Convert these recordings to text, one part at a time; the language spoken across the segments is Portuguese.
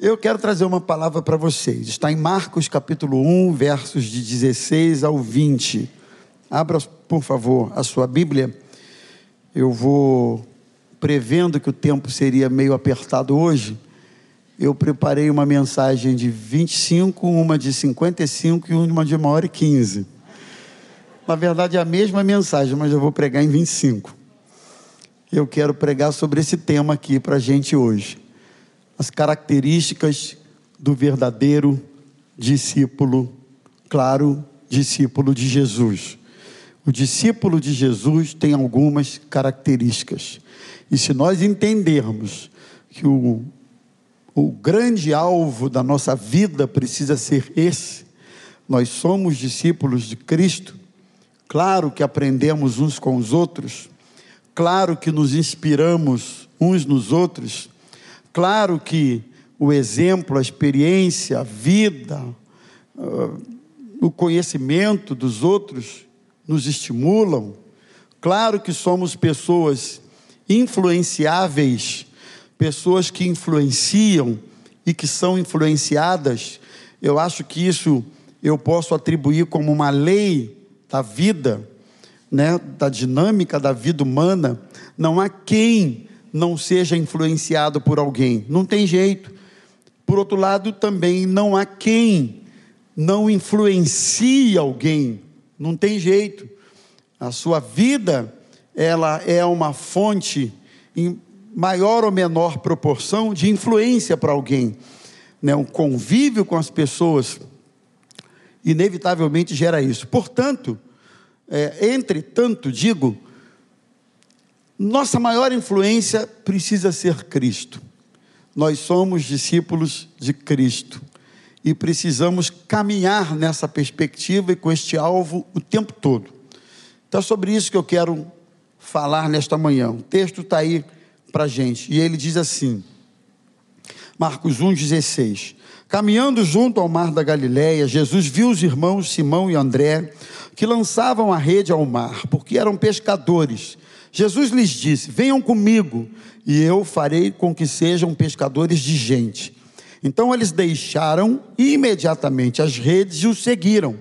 Eu quero trazer uma palavra para vocês. Está em Marcos capítulo 1, versos de 16 ao 20. Abra, por favor, a sua Bíblia. Eu vou prevendo que o tempo seria meio apertado hoje. Eu preparei uma mensagem de 25, uma de 55 e uma de uma hora e 15. Na verdade, é a mesma mensagem, mas eu vou pregar em 25. Eu quero pregar sobre esse tema aqui para a gente hoje as características do verdadeiro discípulo, claro, discípulo de Jesus. O discípulo de Jesus tem algumas características. E se nós entendermos que o, o grande alvo da nossa vida precisa ser esse, nós somos discípulos de Cristo, claro que aprendemos uns com os outros, claro que nos inspiramos uns nos outros, Claro que o exemplo, a experiência, a vida, uh, o conhecimento dos outros nos estimulam. Claro que somos pessoas influenciáveis, pessoas que influenciam e que são influenciadas. Eu acho que isso eu posso atribuir como uma lei da vida, né, da dinâmica da vida humana. Não há quem não seja influenciado por alguém. Não tem jeito. Por outro lado, também não há quem não influencie alguém. Não tem jeito. A sua vida, ela é uma fonte em maior ou menor proporção de influência para alguém. Né? Um convívio com as pessoas inevitavelmente gera isso. Portanto, é, entretanto, digo, nossa maior influência precisa ser Cristo. Nós somos discípulos de Cristo e precisamos caminhar nessa perspectiva e com este alvo o tempo todo. Então, é sobre isso que eu quero falar nesta manhã. O texto está aí para a gente e ele diz assim, Marcos 1,16: Caminhando junto ao mar da Galiléia, Jesus viu os irmãos Simão e André que lançavam a rede ao mar, porque eram pescadores. Jesus lhes disse: Venham comigo, e eu farei com que sejam pescadores de gente. Então eles deixaram imediatamente as redes e o seguiram.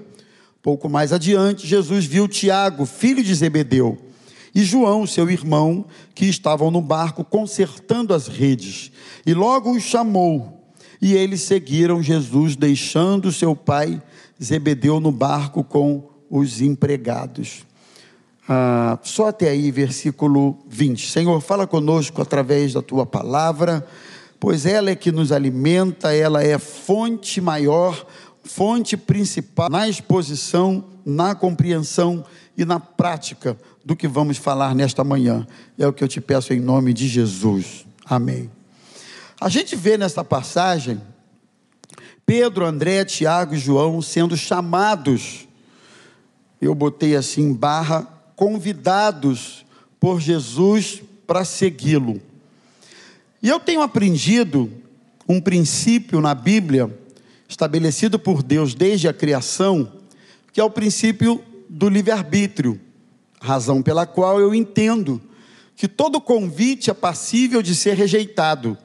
Pouco mais adiante, Jesus viu Tiago, filho de Zebedeu, e João, seu irmão, que estavam no barco consertando as redes, e logo os chamou. E eles seguiram Jesus, deixando seu pai Zebedeu no barco com os empregados. Ah, só até aí, versículo 20. Senhor, fala conosco através da tua palavra, pois ela é que nos alimenta, ela é fonte maior, fonte principal na exposição, na compreensão e na prática do que vamos falar nesta manhã. É o que eu te peço em nome de Jesus. Amém. A gente vê nesta passagem Pedro, André, Tiago e João sendo chamados, eu botei assim, barra, convidados por Jesus para segui-lo. E eu tenho aprendido um princípio na Bíblia, estabelecido por Deus desde a criação, que é o princípio do livre-arbítrio, razão pela qual eu entendo que todo convite é passível de ser rejeitado.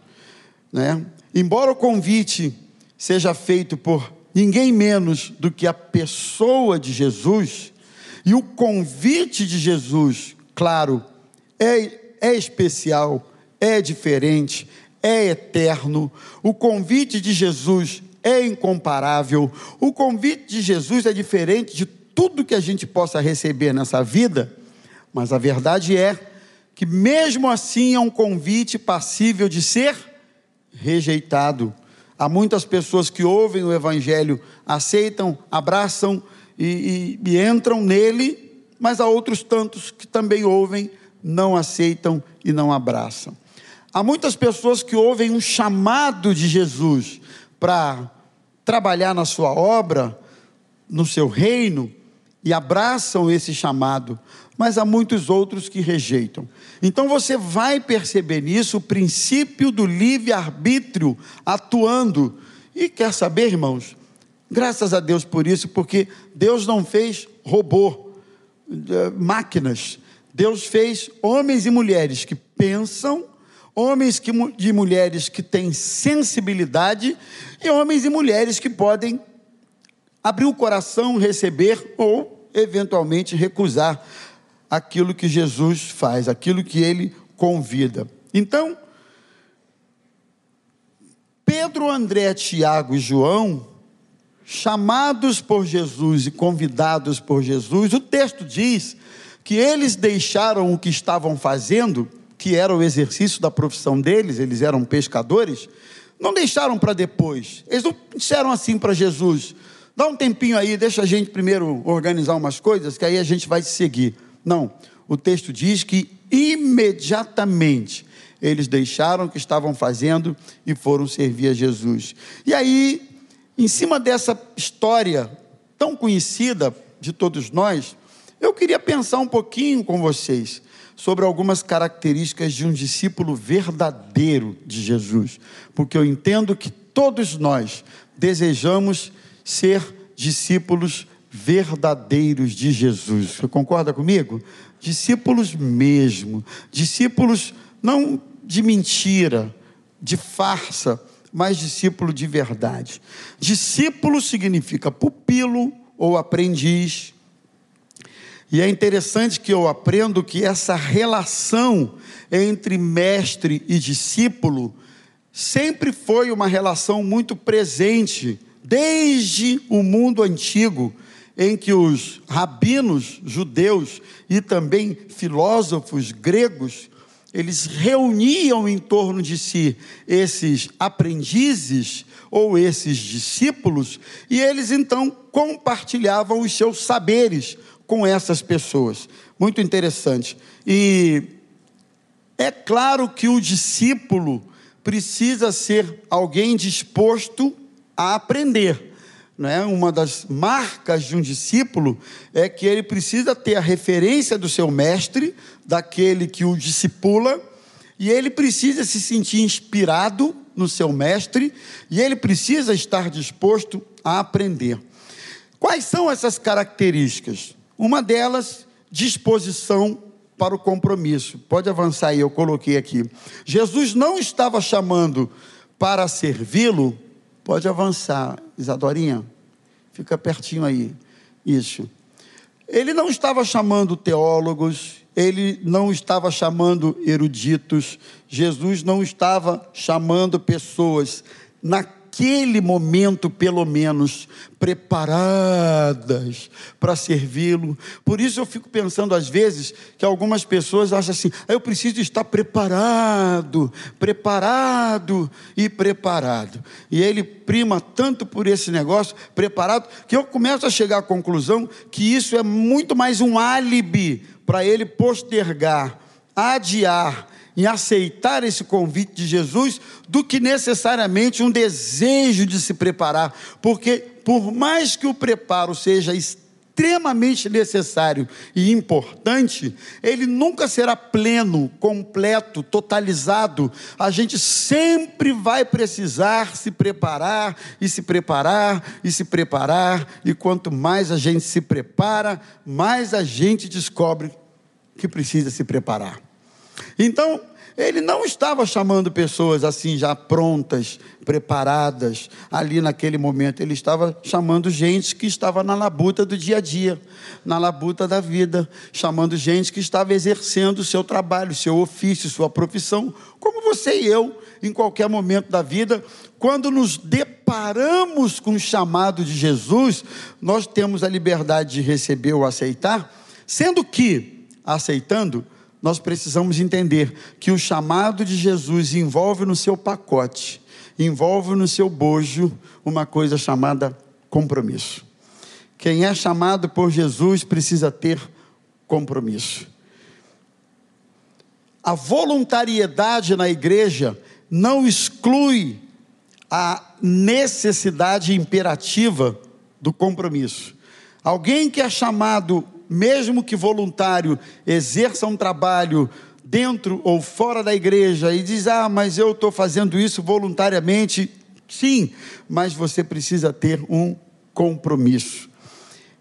Né? Embora o convite seja feito por ninguém menos do que a pessoa de Jesus, e o convite de Jesus, claro, é, é especial, é diferente, é eterno. O convite de Jesus é incomparável. O convite de Jesus é diferente de tudo que a gente possa receber nessa vida, mas a verdade é que, mesmo assim, é um convite passível de ser rejeitado. Há muitas pessoas que ouvem o Evangelho, aceitam, abraçam, e, e, e entram nele, mas há outros tantos que também ouvem, não aceitam e não abraçam. Há muitas pessoas que ouvem um chamado de Jesus para trabalhar na sua obra, no seu reino, e abraçam esse chamado, mas há muitos outros que rejeitam. Então você vai perceber nisso o princípio do livre-arbítrio atuando. E quer saber, irmãos? Graças a Deus por isso, porque Deus não fez robô, eh, máquinas. Deus fez homens e mulheres que pensam, Homens que, de mulheres que têm sensibilidade e homens e mulheres que podem abrir o coração, receber ou, eventualmente, recusar aquilo que Jesus faz, aquilo que ele convida. Então, Pedro, André, Tiago e João, chamados por Jesus e convidados por Jesus, o texto diz que eles deixaram o que estavam fazendo, que era o exercício da profissão deles, eles eram pescadores, não deixaram para depois. Eles não disseram assim para Jesus: dá um tempinho aí, deixa a gente primeiro organizar umas coisas, que aí a gente vai seguir. Não, o texto diz que imediatamente eles deixaram o que estavam fazendo e foram servir a Jesus. E aí, em cima dessa história tão conhecida de todos nós, eu queria pensar um pouquinho com vocês sobre algumas características de um discípulo verdadeiro de Jesus, porque eu entendo que todos nós desejamos ser discípulos verdadeiros de Jesus. Você concorda comigo? Discípulos mesmo, discípulos não de mentira, de farsa, mas discípulo de verdade. Discípulo significa pupilo ou aprendiz. E é interessante que eu aprendo que essa relação entre mestre e discípulo sempre foi uma relação muito presente, desde o mundo antigo, em que os rabinos judeus e também filósofos gregos eles reuniam em torno de si esses aprendizes ou esses discípulos e eles então compartilhavam os seus saberes com essas pessoas. Muito interessante. E é claro que o discípulo precisa ser alguém disposto a aprender né, uma das marcas de um discípulo é que ele precisa ter a referência do seu mestre, daquele que o discipula, e ele precisa se sentir inspirado no seu mestre, e ele precisa estar disposto a aprender. Quais são essas características? Uma delas, disposição para o compromisso. Pode avançar aí, eu coloquei aqui. Jesus não estava chamando para servi-lo. Pode avançar, Isadorinha. Fica pertinho aí. Isso. Ele não estava chamando teólogos, ele não estava chamando eruditos, Jesus não estava chamando pessoas na naquele momento, pelo menos, preparadas para servi-lo. Por isso eu fico pensando às vezes que algumas pessoas acham assim: ah, eu preciso estar preparado, preparado e preparado. E ele prima tanto por esse negócio, preparado, que eu começo a chegar à conclusão que isso é muito mais um álibi para ele postergar, adiar em aceitar esse convite de Jesus do que necessariamente um desejo de se preparar, porque por mais que o preparo seja extremamente necessário e importante, ele nunca será pleno, completo, totalizado. A gente sempre vai precisar se preparar e se preparar e se preparar, e quanto mais a gente se prepara, mais a gente descobre que precisa se preparar. Então, ele não estava chamando pessoas assim já prontas, preparadas ali naquele momento. Ele estava chamando gente que estava na labuta do dia a dia, na labuta da vida, chamando gente que estava exercendo o seu trabalho, seu ofício, sua profissão, como você e eu, em qualquer momento da vida, quando nos deparamos com o chamado de Jesus, nós temos a liberdade de receber ou aceitar, sendo que, aceitando, nós precisamos entender que o chamado de Jesus envolve no seu pacote, envolve no seu bojo uma coisa chamada compromisso. Quem é chamado por Jesus precisa ter compromisso. A voluntariedade na igreja não exclui a necessidade imperativa do compromisso. Alguém que é chamado mesmo que voluntário, exerça um trabalho dentro ou fora da igreja e diz: Ah, mas eu estou fazendo isso voluntariamente. Sim, mas você precisa ter um compromisso.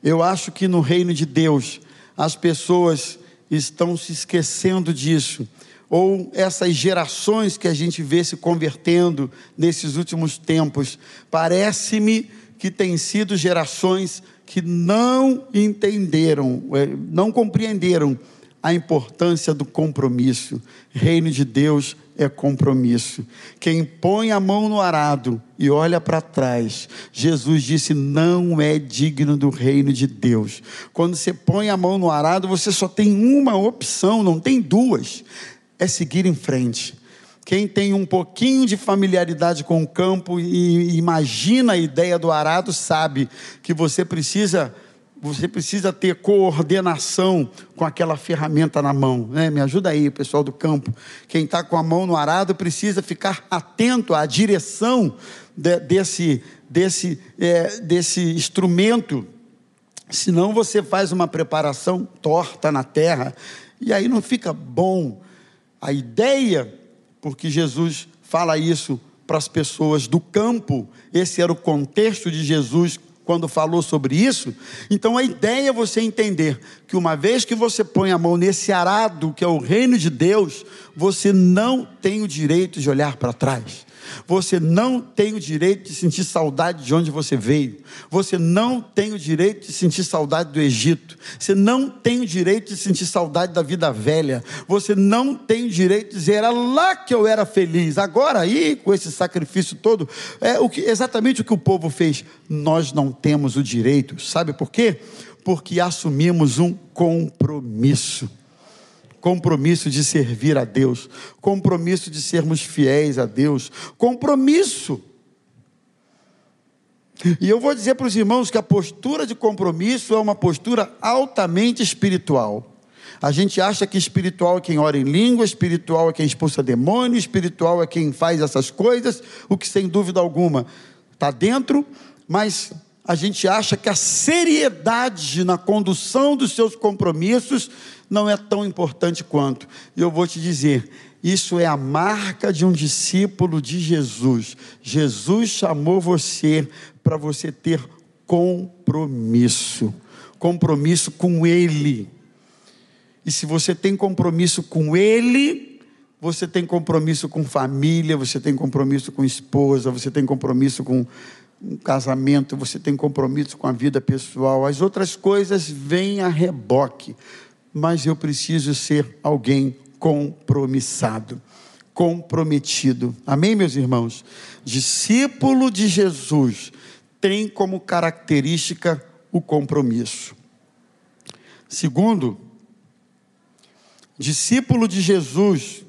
Eu acho que no reino de Deus as pessoas estão se esquecendo disso. ou essas gerações que a gente vê se convertendo nesses últimos tempos, parece-me que têm sido gerações que não entenderam, é, não compreenderam a importância do compromisso. Reino de Deus é compromisso. Quem põe a mão no arado e olha para trás, Jesus disse: não é digno do reino de Deus. Quando você põe a mão no arado, você só tem uma opção, não tem duas: é seguir em frente. Quem tem um pouquinho de familiaridade com o campo e imagina a ideia do arado, sabe que você precisa você precisa ter coordenação com aquela ferramenta na mão. Né? Me ajuda aí, pessoal do campo. Quem está com a mão no arado precisa ficar atento à direção de, desse, desse, é, desse instrumento. Senão você faz uma preparação torta na terra e aí não fica bom. A ideia, porque Jesus fala isso para as pessoas do campo, esse era o contexto de Jesus quando falou sobre isso. Então a ideia é você entender que uma vez que você põe a mão nesse arado, que é o reino de Deus, você não tem o direito de olhar para trás. Você não tem o direito de sentir saudade de onde você veio. Você não tem o direito de sentir saudade do Egito. Você não tem o direito de sentir saudade da vida velha. Você não tem o direito de dizer, era lá que eu era feliz. Agora aí, com esse sacrifício todo, é o que, exatamente o que o povo fez. Nós não temos o direito. Sabe por quê? Porque assumimos um compromisso compromisso de servir a Deus, compromisso de sermos fiéis a Deus, compromisso. E eu vou dizer para os irmãos que a postura de compromisso é uma postura altamente espiritual. A gente acha que espiritual é quem ora em língua, espiritual é quem expulsa demônio, espiritual é quem faz essas coisas, o que sem dúvida alguma está dentro, mas a gente acha que a seriedade na condução dos seus compromissos não é tão importante quanto. E eu vou te dizer, isso é a marca de um discípulo de Jesus. Jesus chamou você para você ter compromisso. Compromisso com Ele. E se você tem compromisso com Ele, você tem compromisso com família, você tem compromisso com esposa, você tem compromisso com um casamento, você tem compromisso com a vida pessoal. As outras coisas vêm a reboque mas eu preciso ser alguém compromissado, comprometido. Amém, meus irmãos? Discípulo de Jesus tem como característica o compromisso. Segundo, discípulo de Jesus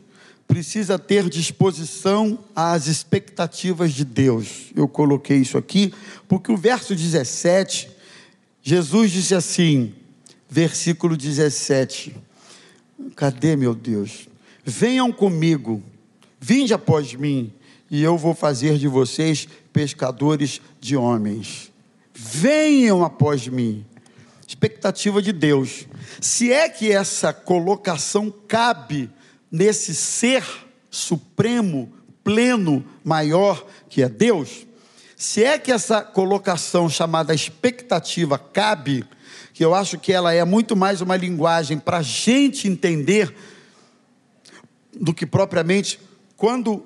precisa ter disposição às expectativas de Deus. Eu coloquei isso aqui porque o verso 17, Jesus disse assim: versículo 17. Cadê, meu Deus? Venham comigo, vinde após mim, e eu vou fazer de vocês pescadores de homens. Venham após mim. Expectativa de Deus. Se é que essa colocação cabe nesse ser supremo, pleno, maior que é Deus, se é que essa colocação chamada expectativa cabe, que eu acho que ela é muito mais uma linguagem para a gente entender do que propriamente quando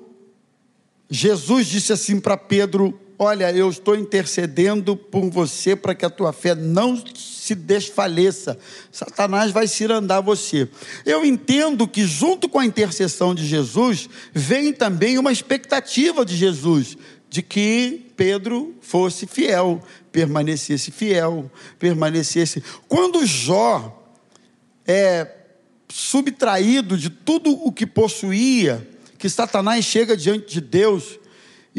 Jesus disse assim para Pedro: Olha, eu estou intercedendo por você para que a tua fé não se desfaleça. Satanás vai cirandar você. Eu entendo que, junto com a intercessão de Jesus, vem também uma expectativa de Jesus de que Pedro fosse fiel, permanecesse fiel, permanecesse. Quando Jó é subtraído de tudo o que possuía, que Satanás chega diante de Deus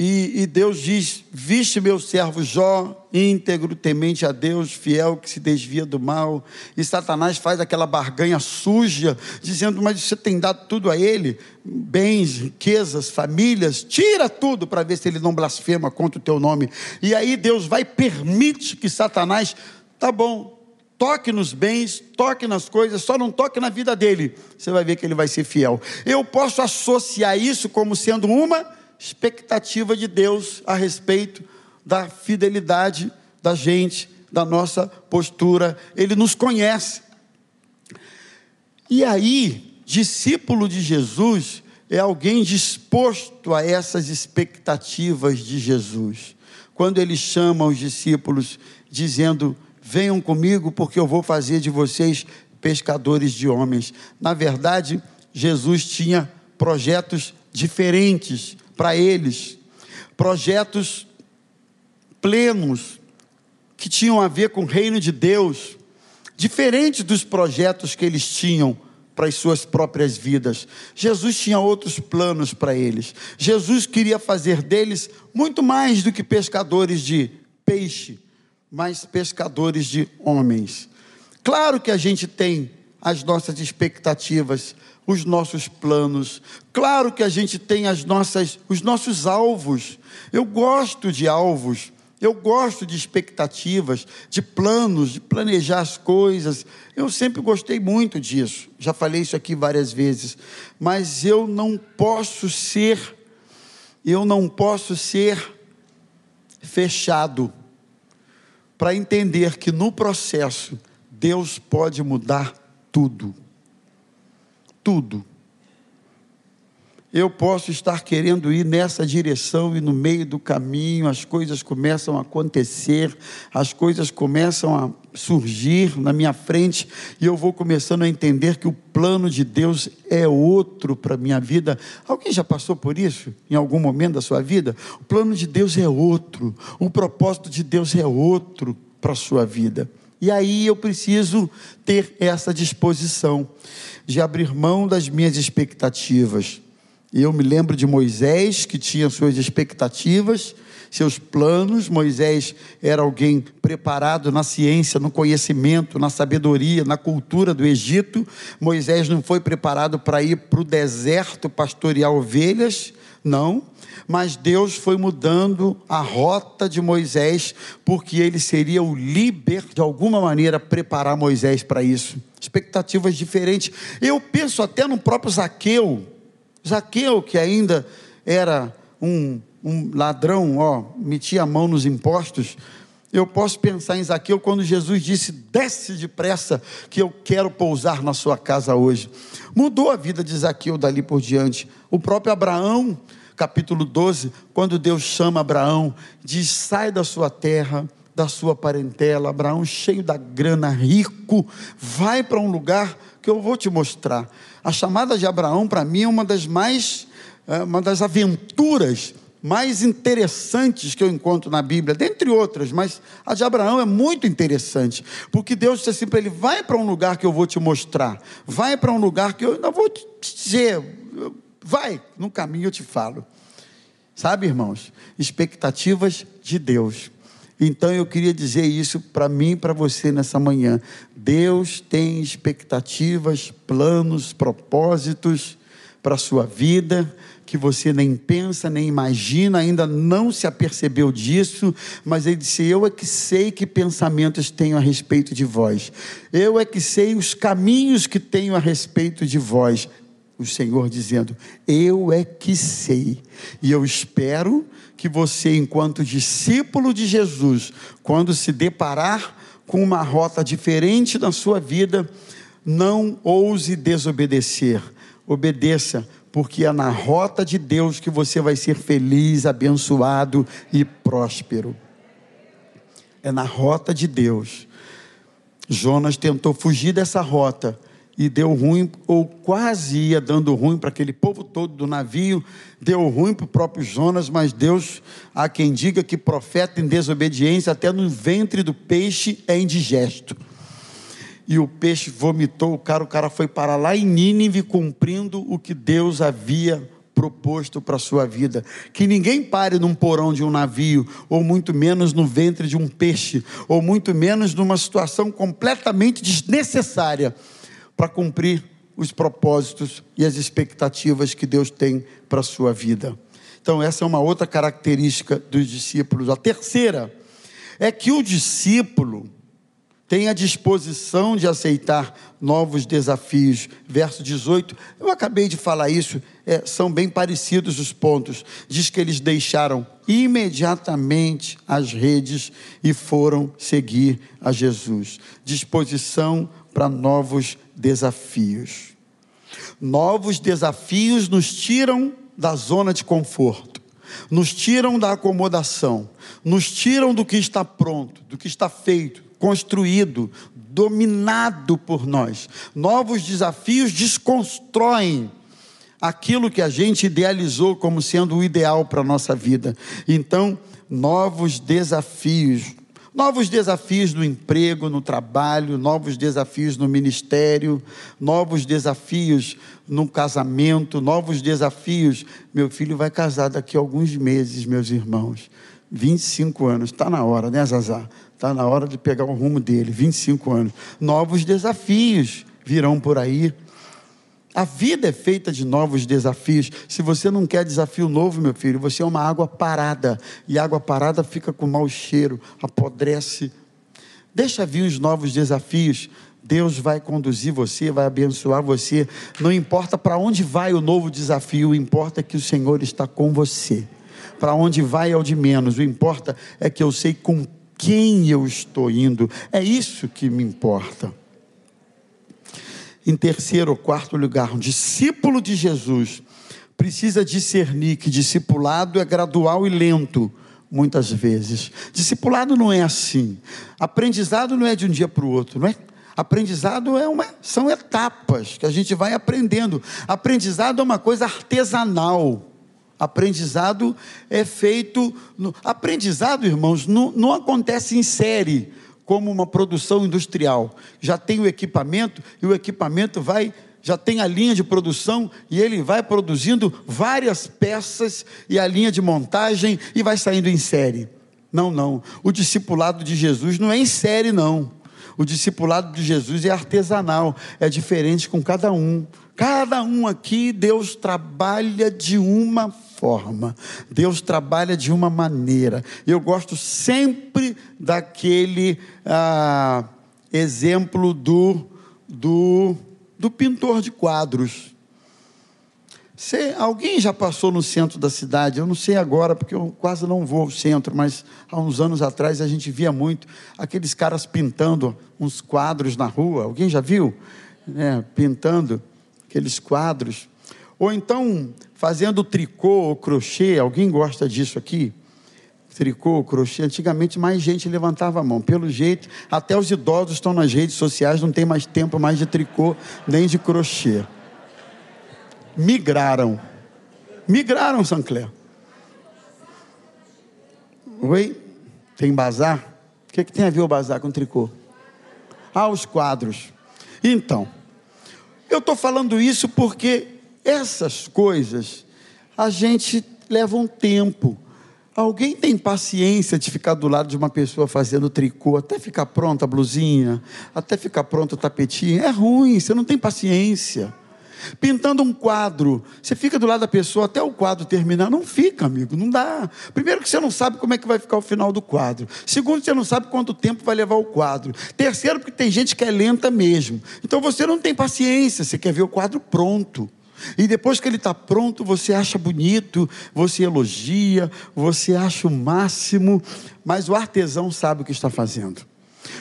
e, e, Deus diz: Viste meu servo Jó, íntegro, temente a Deus, fiel, que se desvia do mal. E Satanás faz aquela barganha suja, dizendo: Mas você tem dado tudo a ele, bens, riquezas, famílias, tira tudo para ver se ele não blasfema contra o teu nome. E aí Deus vai permite que Satanás, tá bom, toque nos bens, toque nas coisas, só não toque na vida dele. Você vai ver que ele vai ser fiel. Eu posso associar isso como sendo uma expectativa de Deus a respeito da fidelidade da gente, da nossa postura. Ele nos conhece. E aí, discípulo de Jesus é alguém disposto a essas expectativas de Jesus. Quando ele chama os discípulos, dizendo: Venham comigo, porque eu vou fazer de vocês pescadores de homens. Na verdade, Jesus tinha projetos diferentes para eles, projetos plenos, que tinham a ver com o reino de Deus, diferentes dos projetos que eles tinham para as suas próprias vidas. Jesus tinha outros planos para eles. Jesus queria fazer deles muito mais do que pescadores de peixe, mas pescadores de homens. Claro que a gente tem as nossas expectativas, os nossos planos. Claro que a gente tem as nossas, os nossos alvos. Eu gosto de alvos. Eu gosto de expectativas, de planos, de planejar as coisas. Eu sempre gostei muito disso. Já falei isso aqui várias vezes. Mas eu não posso ser, eu não posso ser fechado para entender que no processo Deus pode mudar tudo. Tudo eu posso estar querendo ir nessa direção e no meio do caminho as coisas começam a acontecer, as coisas começam a surgir na minha frente e eu vou começando a entender que o plano de Deus é outro para a minha vida. Alguém já passou por isso em algum momento da sua vida? O plano de Deus é outro, o propósito de Deus é outro para a sua vida. E aí eu preciso ter essa disposição de abrir mão das minhas expectativas eu me lembro de Moisés, que tinha suas expectativas, seus planos. Moisés era alguém preparado na ciência, no conhecimento, na sabedoria, na cultura do Egito. Moisés não foi preparado para ir para o deserto pastorear ovelhas, não. Mas Deus foi mudando a rota de Moisés, porque ele seria o líder, de alguma maneira, preparar Moisés para isso. Expectativas diferentes. Eu penso até no próprio Zaqueu Zaqueu, que ainda era um, um ladrão, ó, metia a mão nos impostos. Eu posso pensar em Zaqueu quando Jesus disse: desce depressa, que eu quero pousar na sua casa hoje. Mudou a vida de Zaqueu dali por diante. O próprio Abraão, capítulo 12, quando Deus chama Abraão, diz: sai da sua terra, da sua parentela. Abraão, cheio da grana, rico, vai para um lugar que eu vou te mostrar. A chamada de Abraão, para mim, é uma das mais, é, uma das aventuras mais interessantes que eu encontro na Bíblia, dentre outras, mas a de Abraão é muito interessante, porque Deus disse assim para ele: vai para um lugar que eu vou te mostrar, vai para um lugar que eu ainda vou te dizer, vai, no caminho eu te falo. Sabe, irmãos, expectativas de Deus. Então eu queria dizer isso para mim e para você nessa manhã. Deus tem expectativas, planos, propósitos para a sua vida, que você nem pensa, nem imagina, ainda não se apercebeu disso, mas ele disse: Eu é que sei que pensamentos tenho a respeito de vós, eu é que sei os caminhos que tenho a respeito de vós. O Senhor dizendo: Eu é que sei, e eu espero que você, enquanto discípulo de Jesus, quando se deparar com uma rota diferente na sua vida, não ouse desobedecer. Obedeça, porque é na rota de Deus que você vai ser feliz, abençoado e próspero. É na rota de Deus. Jonas tentou fugir dessa rota, e deu ruim, ou quase ia dando ruim para aquele povo todo do navio, deu ruim para o próprio Jonas, mas Deus, há quem diga que profeta em desobediência, até no ventre do peixe é indigesto. E o peixe vomitou o cara, o cara foi para lá em Nínive, cumprindo o que Deus havia proposto para a sua vida. Que ninguém pare num porão de um navio, ou muito menos no ventre de um peixe, ou muito menos numa situação completamente desnecessária para cumprir os propósitos e as expectativas que Deus tem para a sua vida. Então, essa é uma outra característica dos discípulos. A terceira é que o discípulo tem a disposição de aceitar novos desafios. Verso 18, eu acabei de falar isso, é, são bem parecidos os pontos. Diz que eles deixaram imediatamente as redes e foram seguir a Jesus. Disposição para novos desafios. Novos desafios nos tiram da zona de conforto, nos tiram da acomodação, nos tiram do que está pronto, do que está feito, construído, dominado por nós. Novos desafios desconstroem aquilo que a gente idealizou como sendo o ideal para a nossa vida. Então, novos desafios. Novos desafios no emprego, no trabalho, novos desafios no ministério, novos desafios no casamento, novos desafios. Meu filho vai casar daqui a alguns meses, meus irmãos. 25 anos, está na hora, né, Zazá? Está na hora de pegar o rumo dele, 25 anos. Novos desafios virão por aí. A vida é feita de novos desafios. Se você não quer desafio novo, meu filho, você é uma água parada. E água parada fica com mau cheiro, apodrece. Deixa vir os novos desafios. Deus vai conduzir você, vai abençoar você. Não importa para onde vai o novo desafio, importa que o Senhor está com você. Para onde vai é o de menos, o importa é que eu sei com quem eu estou indo. É isso que me importa. Em terceiro ou quarto lugar, um discípulo de Jesus precisa discernir que discipulado é gradual e lento, muitas vezes. Discipulado não é assim. Aprendizado não é de um dia para o outro, não é? Aprendizado é uma, são etapas que a gente vai aprendendo. Aprendizado é uma coisa artesanal. Aprendizado é feito. No, aprendizado, irmãos, não, não acontece em série como uma produção industrial. Já tem o equipamento e o equipamento vai, já tem a linha de produção e ele vai produzindo várias peças e a linha de montagem e vai saindo em série. Não, não. O discipulado de Jesus não é em série, não. O discipulado de Jesus é artesanal, é diferente com cada um. Cada um aqui, Deus trabalha de uma forma, Deus trabalha de uma maneira. Eu gosto sempre daquele ah, exemplo do, do, do pintor de quadros. Você, alguém já passou no centro da cidade? Eu não sei agora, porque eu quase não vou ao centro, mas há uns anos atrás a gente via muito aqueles caras pintando uns quadros na rua. Alguém já viu? É, pintando aqueles quadros. Ou então fazendo tricô ou crochê. Alguém gosta disso aqui? Tricô, crochê. Antigamente mais gente levantava a mão. Pelo jeito, até os idosos estão nas redes sociais, não tem mais tempo mais de tricô nem de crochê. Migraram. Migraram, Sancler. Oi? Tem bazar? O que, é que tem a ver o bazar com tricô? Ah, os quadros. Então, eu estou falando isso porque essas coisas a gente leva um tempo. Alguém tem paciência de ficar do lado de uma pessoa fazendo tricô, até ficar pronta a blusinha, até ficar pronto o tapetinho? É ruim, você não tem paciência. Pintando um quadro, você fica do lado da pessoa até o quadro terminar. Não fica, amigo, não dá. Primeiro, que você não sabe como é que vai ficar o final do quadro. Segundo, você não sabe quanto tempo vai levar o quadro. Terceiro, porque tem gente que é lenta mesmo. Então você não tem paciência, você quer ver o quadro pronto. E depois que ele está pronto, você acha bonito, você elogia, você acha o máximo, mas o artesão sabe o que está fazendo.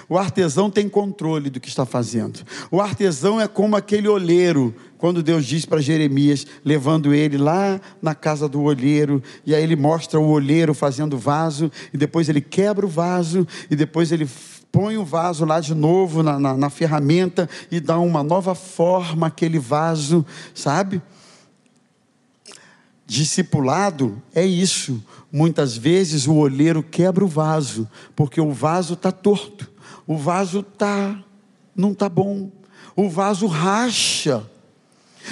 O artesão tem controle do que está fazendo. O artesão é como aquele olheiro, quando Deus diz para Jeremias, levando ele lá na casa do olheiro, e aí ele mostra o olheiro fazendo vaso, e depois ele quebra o vaso, e depois ele põe o vaso lá de novo na, na, na ferramenta e dá uma nova forma àquele vaso, sabe? Discipulado é isso. Muitas vezes o olheiro quebra o vaso, porque o vaso está torto o vaso tá não tá bom. O vaso racha.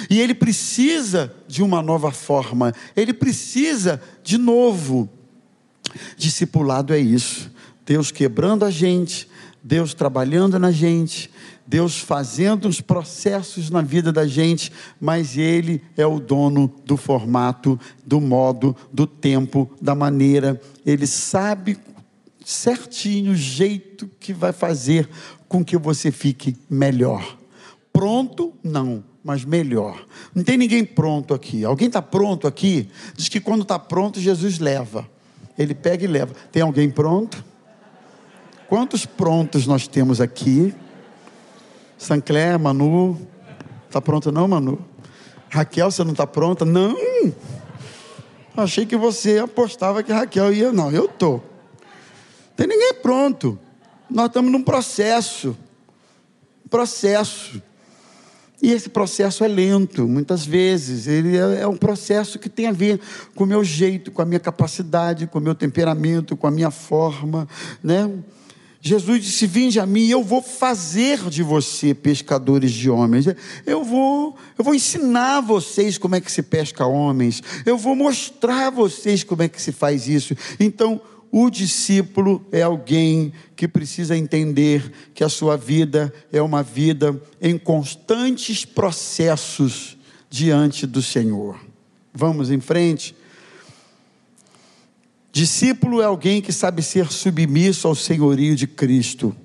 E ele precisa de uma nova forma. Ele precisa de novo. Discipulado é isso. Deus quebrando a gente, Deus trabalhando na gente, Deus fazendo os processos na vida da gente, mas Ele é o dono do formato, do modo, do tempo, da maneira. Ele sabe certinho o jeito que vai fazer com que você fique melhor. Pronto? Não, mas melhor. Não tem ninguém pronto aqui. Alguém está pronto aqui? Diz que quando está pronto, Jesus leva. Ele pega e leva. Tem alguém pronto? Quantos prontos nós temos aqui? Sancler, Manu, Está pronta não, Manu? Raquel, você não está pronta? Não. Achei que você apostava que Raquel ia. Não, eu tô. Tem ninguém pronto. Nós estamos num processo. Processo. E esse processo é lento, muitas vezes. Ele é, é um processo que tem a ver com o meu jeito, com a minha capacidade, com o meu temperamento, com a minha forma, né? Jesus disse: Vinde a mim, eu vou fazer de você pescadores de homens. Eu vou, eu vou ensinar vocês como é que se pesca homens. Eu vou mostrar a vocês como é que se faz isso. Então, o discípulo é alguém que precisa entender que a sua vida é uma vida em constantes processos diante do Senhor. Vamos em frente. Discípulo é alguém que sabe ser submisso ao senhorio de Cristo.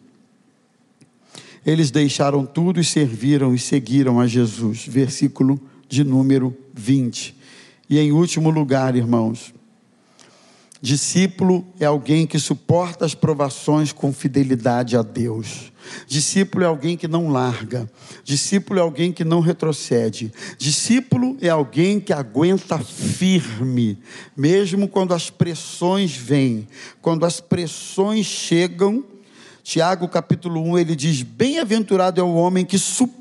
Eles deixaram tudo e serviram e seguiram a Jesus. Versículo de número 20. E em último lugar, irmãos, Discípulo é alguém que suporta as provações com fidelidade a Deus. Discípulo é alguém que não larga. Discípulo é alguém que não retrocede. Discípulo é alguém que aguenta firme, mesmo quando as pressões vêm, quando as pressões chegam. Tiago capítulo 1, ele diz: Bem-aventurado é o homem que suporta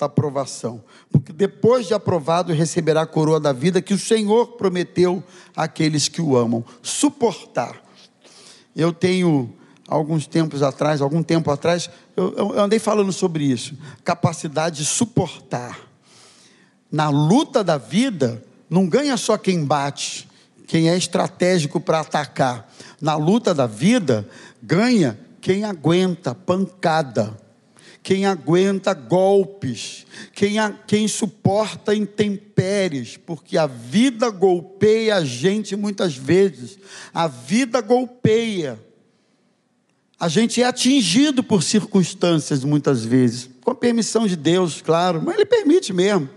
a provação, porque depois de aprovado receberá a coroa da vida que o Senhor prometeu àqueles que o amam. Suportar. Eu tenho alguns tempos atrás, algum tempo atrás, eu, eu andei falando sobre isso, capacidade de suportar. Na luta da vida, não ganha só quem bate, quem é estratégico para atacar. Na luta da vida, ganha quem aguenta pancada quem aguenta golpes, quem, a, quem suporta intempéries, porque a vida golpeia a gente muitas vezes, a vida golpeia. A gente é atingido por circunstâncias muitas vezes, com a permissão de Deus, claro, mas Ele permite mesmo.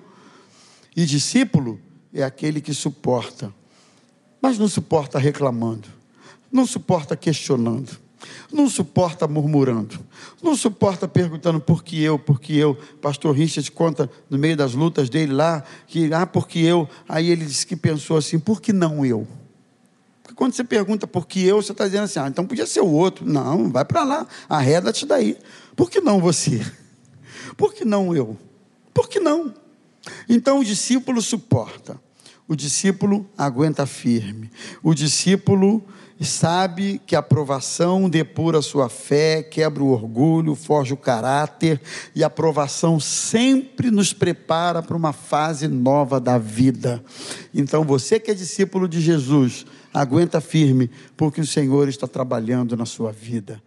E discípulo é aquele que suporta, mas não suporta reclamando, não suporta questionando não suporta murmurando, não suporta perguntando por que eu, por que eu. Pastor Richard conta no meio das lutas dele lá, que, ah, por que eu? Aí ele disse que pensou assim, por que não eu? Porque quando você pergunta por que eu, você está dizendo assim, ah, então podia ser o outro. Não, vai para lá, arreda-te daí. Por que não você? Por que não eu? Por que não? Então o discípulo suporta, o discípulo aguenta firme, o discípulo e sabe que a aprovação depura a sua fé, quebra o orgulho, forja o caráter, e a aprovação sempre nos prepara para uma fase nova da vida. Então, você que é discípulo de Jesus, aguenta firme, porque o Senhor está trabalhando na sua vida.